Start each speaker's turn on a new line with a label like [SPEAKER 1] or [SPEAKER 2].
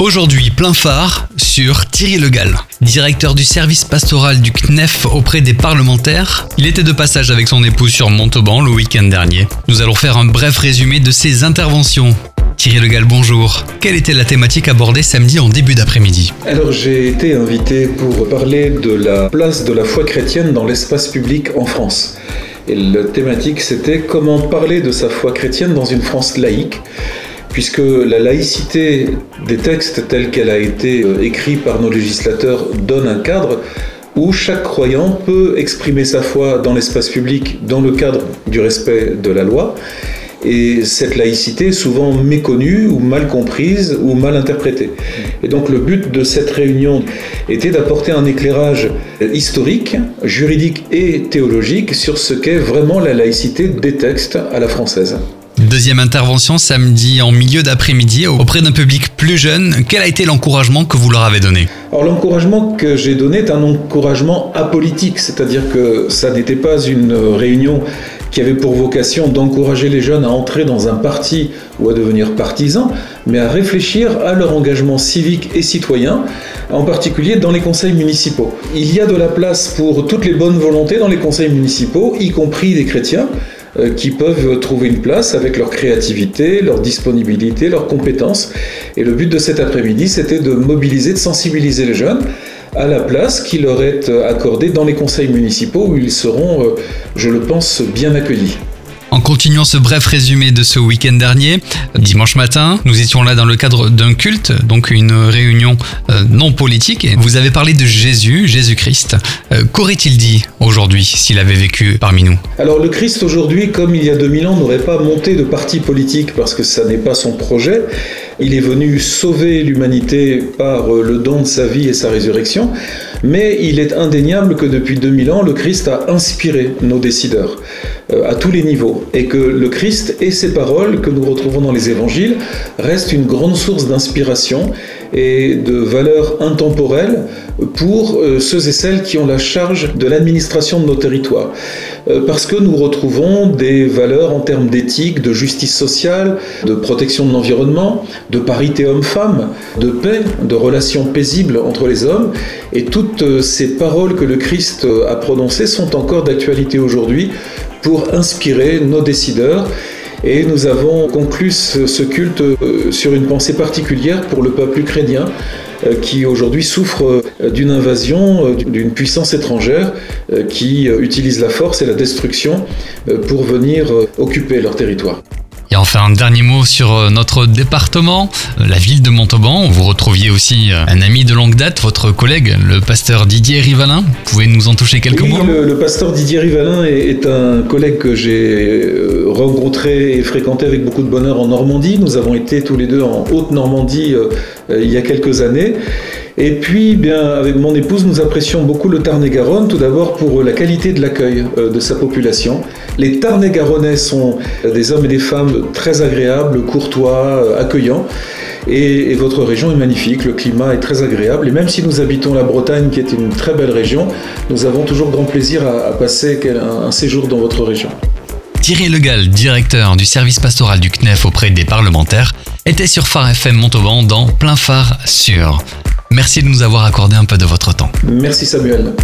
[SPEAKER 1] Aujourd'hui, plein phare sur Thierry Legal, directeur du service pastoral du CNEF auprès des parlementaires. Il était de passage avec son épouse sur Montauban le week-end dernier. Nous allons faire un bref résumé de ses interventions. Thierry Legal, bonjour. Quelle était la thématique abordée samedi en début d'après-midi
[SPEAKER 2] Alors j'ai été invité pour parler de la place de la foi chrétienne dans l'espace public en France. Et la thématique c'était comment parler de sa foi chrétienne dans une France laïque puisque la laïcité des textes tels qu'elle a été euh, écrite par nos législateurs donne un cadre où chaque croyant peut exprimer sa foi dans l'espace public dans le cadre du respect de la loi. Et cette laïcité est souvent méconnue ou mal comprise ou mal interprétée. Et donc le but de cette réunion était d'apporter un éclairage historique, juridique et théologique sur ce qu'est vraiment la laïcité des textes à la française.
[SPEAKER 1] Deuxième intervention samedi en milieu d'après-midi auprès d'un public plus jeune. Quel a été l'encouragement que vous leur avez donné?
[SPEAKER 2] Alors l'encouragement que j'ai donné est un encouragement apolitique, c'est-à-dire que ça n'était pas une réunion qui avait pour vocation d'encourager les jeunes à entrer dans un parti ou à devenir partisans, mais à réfléchir à leur engagement civique et citoyen, en particulier dans les conseils municipaux. Il y a de la place pour toutes les bonnes volontés dans les conseils municipaux, y compris des chrétiens. Euh, qui peuvent trouver une place avec leur créativité, leur disponibilité, leurs compétences. Et le but de cet après-midi, c'était de mobiliser, de sensibiliser les jeunes à la place qui leur est accordée dans les conseils municipaux où ils seront, euh, je le pense, bien accueillis.
[SPEAKER 1] En continuant ce bref résumé de ce week-end dernier, dimanche matin, nous étions là dans le cadre d'un culte, donc une réunion euh, non politique, et vous avez parlé de Jésus, Jésus-Christ. Euh, qu'aurait-il dit aujourd'hui s'il avait vécu parmi nous?
[SPEAKER 2] Alors le Christ aujourd'hui, comme il y a 2000 ans, n'aurait pas monté de parti politique parce que ça n'est pas son projet. Il est venu sauver l'humanité par euh, le don de sa vie et sa résurrection, mais il est indéniable que depuis 2000 ans, le Christ a inspiré nos décideurs. Euh, à tous les niveaux. Et que le Christ et ses paroles que nous retrouvons dans les évangiles restent une grande source d'inspiration et de valeur intemporelle pour euh, ceux et celles qui ont la charge de l'administration de nos territoires. Euh, parce que nous retrouvons des valeurs en termes d'éthique, de justice sociale, de protection de l'environnement, de parité homme-femme, de paix, de relations paisibles entre les hommes. Et toutes ces paroles que le Christ a prononcées sont encore d'actualité aujourd'hui pour inspirer nos décideurs. Et nous avons conclu ce, culte euh, sur une pensée particulière pour le peuple ukrainien euh, qui aujourd'hui souffre euh, d'une invasion d'une puissance étrangère qui utilise la force et la destruction pour venir occuper leur territoire.
[SPEAKER 1] Et enfin, un dernier mot sur notre département, la ville de Montauban. Vous retrouviez aussi un ami de longue date, votre collègue, le pasteur Didier Rivalin. Vous pouvez nous en toucher quelques mots?
[SPEAKER 2] le, le, pasteur Didier Rivalin est, un collègue que j'ai rencontré et fréquenté avec beaucoup de bonheur en Normandie. Nous avons été tous les deux en Haute-Normandie il y a quelques années. Et puis, bien, avec mon épouse, nous apprécions beaucoup le Tarn-et-Garonne, tout d'abord pour la qualité de l'accueil de sa population. Les Tarn-et-Garonnais sont des hommes et des femmes très agréables, courtois, accueillants. Et, votre région est magnifique, le climat est très agréable. Et même si nous habitons la Bretagne, qui est une très belle région, nous avons toujours grand plaisir à, passer un, séjour dans votre région.
[SPEAKER 1] Thierry Legal, directeur du service pastoral du CNEF auprès des parlementaires, était sur Phare FM Montauban dans Plein Phare Sûr. Merci de nous avoir accordé un peu de votre temps.
[SPEAKER 2] Merci Samuel.